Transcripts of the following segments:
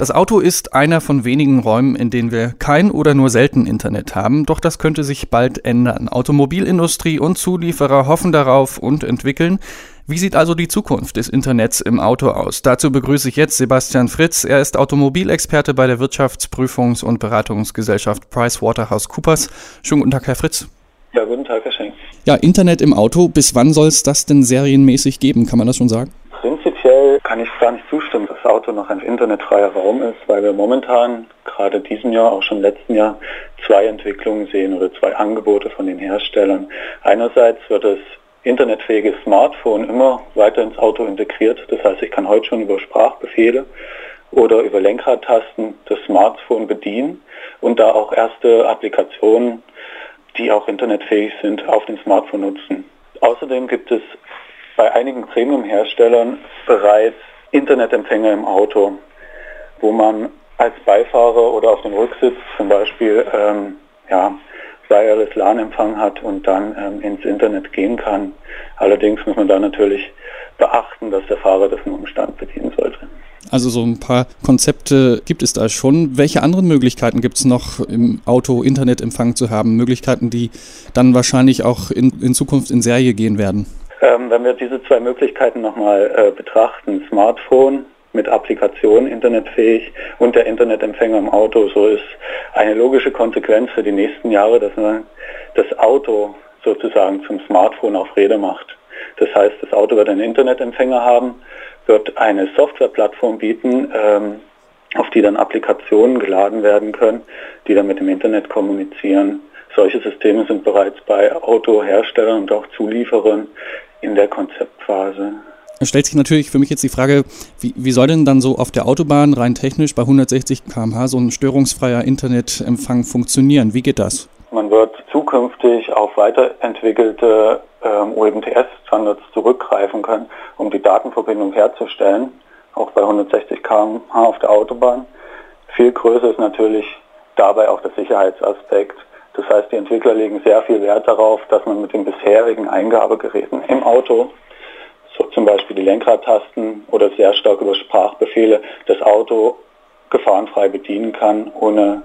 Das Auto ist einer von wenigen Räumen, in denen wir kein oder nur selten Internet haben, doch das könnte sich bald ändern. Automobilindustrie und Zulieferer hoffen darauf und entwickeln. Wie sieht also die Zukunft des Internets im Auto aus? Dazu begrüße ich jetzt Sebastian Fritz. Er ist Automobilexperte bei der Wirtschaftsprüfungs- und Beratungsgesellschaft PricewaterhouseCoopers. Schönen guten Tag, Herr Fritz. Ja, guten Tag, Herr Schenk. Ja, Internet im Auto. Bis wann soll es das denn serienmäßig geben? Kann man das schon sagen? Prinzipiell kann ich gar nicht zustimmen, dass das Auto noch ein internetfreier Raum ist, weil wir momentan, gerade diesem Jahr, auch schon letzten Jahr, zwei Entwicklungen sehen oder zwei Angebote von den Herstellern. Einerseits wird das internetfähige Smartphone immer weiter ins Auto integriert. Das heißt, ich kann heute schon über Sprachbefehle oder über Lenkradtasten das Smartphone bedienen und da auch erste Applikationen, die auch internetfähig sind, auf dem Smartphone nutzen. Außerdem gibt es bei einigen Premium-Herstellern bereits Internetempfänger im Auto, wo man als Beifahrer oder auf dem Rücksitz zum Beispiel ähm, ja, Wireless LAN-Empfang hat und dann ähm, ins Internet gehen kann. Allerdings muss man da natürlich beachten, dass der Fahrer das nur im Stand bedienen sollte. Also so ein paar Konzepte gibt es da schon. Welche anderen Möglichkeiten gibt es noch im Auto Internetempfang zu haben? Möglichkeiten, die dann wahrscheinlich auch in, in Zukunft in Serie gehen werden? Ähm, wenn wir diese zwei Möglichkeiten nochmal äh, betrachten, Smartphone mit Applikation internetfähig und der Internetempfänger im Auto, so ist eine logische Konsequenz für die nächsten Jahre, dass man das Auto sozusagen zum Smartphone auf Räder macht. Das heißt, das Auto wird einen Internetempfänger haben, wird eine Softwareplattform bieten, ähm, auf die dann Applikationen geladen werden können, die dann mit dem Internet kommunizieren. Solche Systeme sind bereits bei Autoherstellern und auch Zulieferern in der Konzeptphase. Es stellt sich natürlich für mich jetzt die Frage, wie, wie, soll denn dann so auf der Autobahn rein technisch bei 160 km/h so ein störungsfreier Internetempfang funktionieren? Wie geht das? Man wird zukünftig auf weiterentwickelte ähm, UMTS-Standards zurückgreifen können, um die Datenverbindung herzustellen, auch bei 160 km/h auf der Autobahn. Viel größer ist natürlich dabei auch der Sicherheitsaspekt. Das heißt, die Entwickler legen sehr viel Wert darauf, dass man mit den bisherigen Eingabegeräten im Auto, so zum Beispiel die Lenkradtasten oder sehr stark über Sprachbefehle, das Auto gefahrenfrei bedienen kann, ohne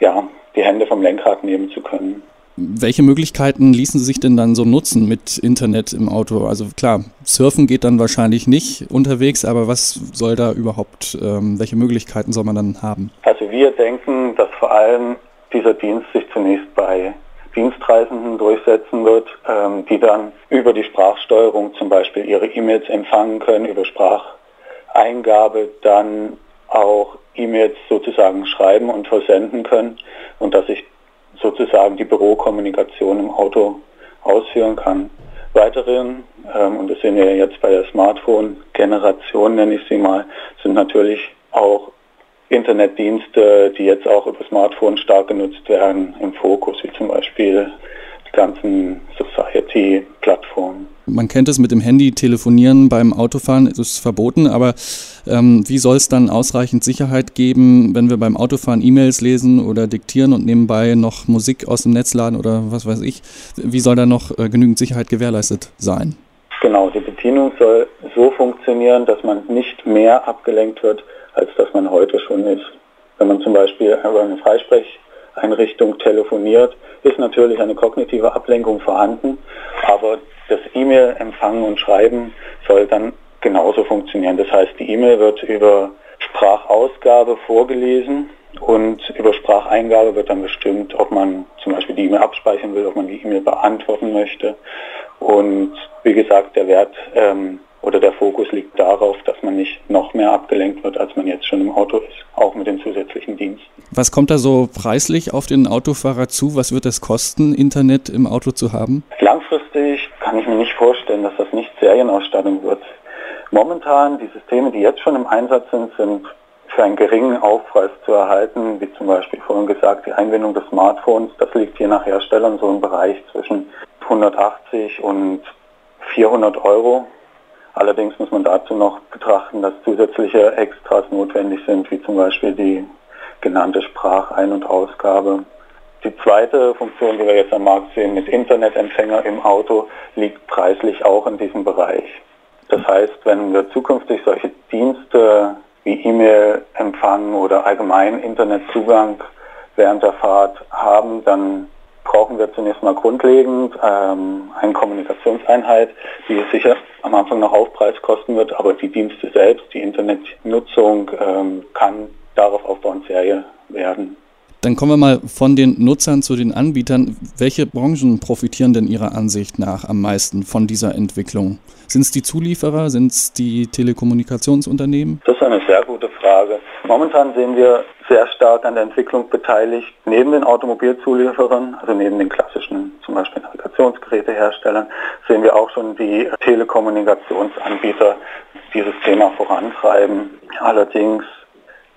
ja, die Hände vom Lenkrad nehmen zu können. Welche Möglichkeiten ließen sich denn dann so nutzen mit Internet im Auto? Also klar, surfen geht dann wahrscheinlich nicht unterwegs, aber was soll da überhaupt, ähm, welche Möglichkeiten soll man dann haben? Also wir denken, dass vor allem dieser Dienst sich zunächst bei Dienstreisenden durchsetzen wird, ähm, die dann über die Sprachsteuerung zum Beispiel ihre E-Mails empfangen können, über Spracheingabe dann auch E-Mails sozusagen schreiben und versenden können und dass ich sozusagen die Bürokommunikation im Auto ausführen kann. Weiterhin, ähm, und das sehen wir jetzt bei der Smartphone-Generation, nenne ich sie mal, sind natürlich auch Internetdienste, die jetzt auch über Smartphone stark genutzt werden, im Fokus, wie zum Beispiel die ganzen Society-Plattformen. Man kennt es mit dem Handy telefonieren beim Autofahren, ist es verboten, aber ähm, wie soll es dann ausreichend Sicherheit geben, wenn wir beim Autofahren E-Mails lesen oder diktieren und nebenbei noch Musik aus dem Netz laden oder was weiß ich? Wie soll da noch äh, genügend Sicherheit gewährleistet sein? Genau, die Bedienung soll so funktionieren, dass man nicht mehr abgelenkt wird, als dass man ist. Wenn man zum Beispiel über eine Freisprecheinrichtung telefoniert, ist natürlich eine kognitive Ablenkung vorhanden, aber das E-Mail empfangen und schreiben soll dann genauso funktionieren. Das heißt, die E-Mail wird über Sprachausgabe vorgelesen und über Spracheingabe wird dann bestimmt, ob man zum Beispiel die E-Mail abspeichern will, ob man die E-Mail beantworten möchte. Und wie gesagt, der Wert ähm, oder der Fokus liegt darauf, dass man nicht noch mehr abgelenkt wird, als man jetzt schon im Auto ist, auch mit den zusätzlichen Diensten. Was kommt da so preislich auf den Autofahrer zu? Was wird es kosten, Internet im Auto zu haben? Langfristig kann ich mir nicht vorstellen, dass das nicht Serienausstattung wird. Momentan, die Systeme, die jetzt schon im Einsatz sind, sind für einen geringen Aufpreis zu erhalten, wie zum Beispiel vorhin gesagt, die Einbindung des Smartphones, das liegt je nach Herstellern so im Bereich zwischen 180 und 400 Euro Allerdings muss man dazu noch betrachten, dass zusätzliche Extras notwendig sind, wie zum Beispiel die genannte Sprachein- und Ausgabe. Die zweite Funktion, die wir jetzt am Markt sehen mit Internetempfänger im Auto, liegt preislich auch in diesem Bereich. Das heißt, wenn wir zukünftig solche Dienste wie E-Mail-Empfang oder allgemein Internetzugang während der Fahrt haben, dann brauchen wir zunächst mal grundlegend ähm, eine Kommunikationseinheit, die sicher am Anfang noch Aufpreis kosten wird, aber die Dienste selbst, die Internetnutzung ähm, kann darauf aufbauend Serie werden. Dann kommen wir mal von den Nutzern zu den Anbietern. Welche Branchen profitieren denn Ihrer Ansicht nach am meisten von dieser Entwicklung? Sind es die Zulieferer? Sind es die Telekommunikationsunternehmen? Das ist eine sehr gute Frage. Momentan sehen wir sehr stark an der Entwicklung beteiligt, neben den Automobilzulieferern, also neben den klassischen zum Beispiel Navigationsgeräteherstellern, sehen wir auch schon die Telekommunikationsanbieter dieses Thema vorantreiben. Allerdings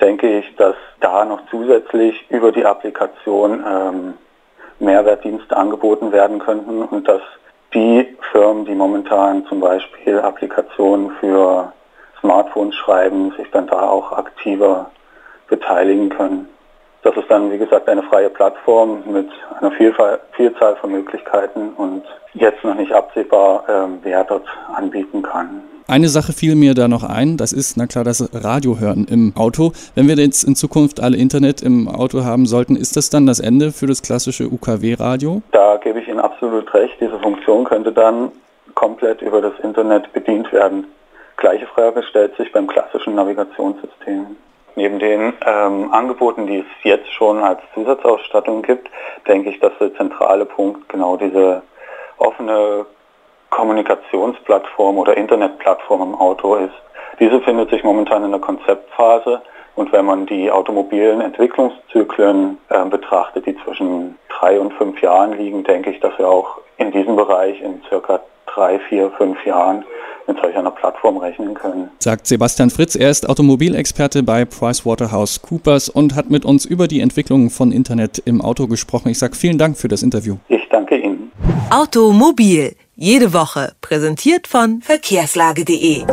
denke ich, dass da noch zusätzlich über die Applikation ähm, Mehrwertdienste angeboten werden könnten und dass die Firmen, die momentan zum Beispiel Applikationen für Smartphones schreiben, sich dann da auch aktiver beteiligen können. Das ist dann, wie gesagt, eine freie Plattform mit einer Vielfalt, Vielzahl von Möglichkeiten und jetzt noch nicht absehbar, äh, wer dort anbieten kann. Eine Sache fiel mir da noch ein, das ist, na klar, das Radio hören im Auto. Wenn wir jetzt in Zukunft alle Internet im Auto haben sollten, ist das dann das Ende für das klassische UKW-Radio? Da gebe ich Ihnen absolut recht. Diese Funktion könnte dann komplett über das Internet bedient werden. Gleiche Frage stellt sich beim klassischen Navigationssystem. Neben den ähm, Angeboten, die es jetzt schon als Zusatzausstattung gibt, denke ich, dass der zentrale Punkt genau diese offene Kommunikationsplattform oder Internetplattform im Auto ist. Diese findet sich momentan in der Konzeptphase und wenn man die automobilen Entwicklungszyklen äh, betrachtet, die zwischen drei und fünf Jahren liegen, denke ich, dass wir auch in diesem Bereich in circa drei, vier, fünf Jahren mit solch einer Plattform rechnen können. Sagt Sebastian Fritz, er ist Automobilexperte bei PricewaterhouseCoopers und hat mit uns über die Entwicklung von Internet im Auto gesprochen. Ich sage vielen Dank für das Interview. Ich danke Ihnen. Automobil, jede Woche, präsentiert von verkehrslage.de.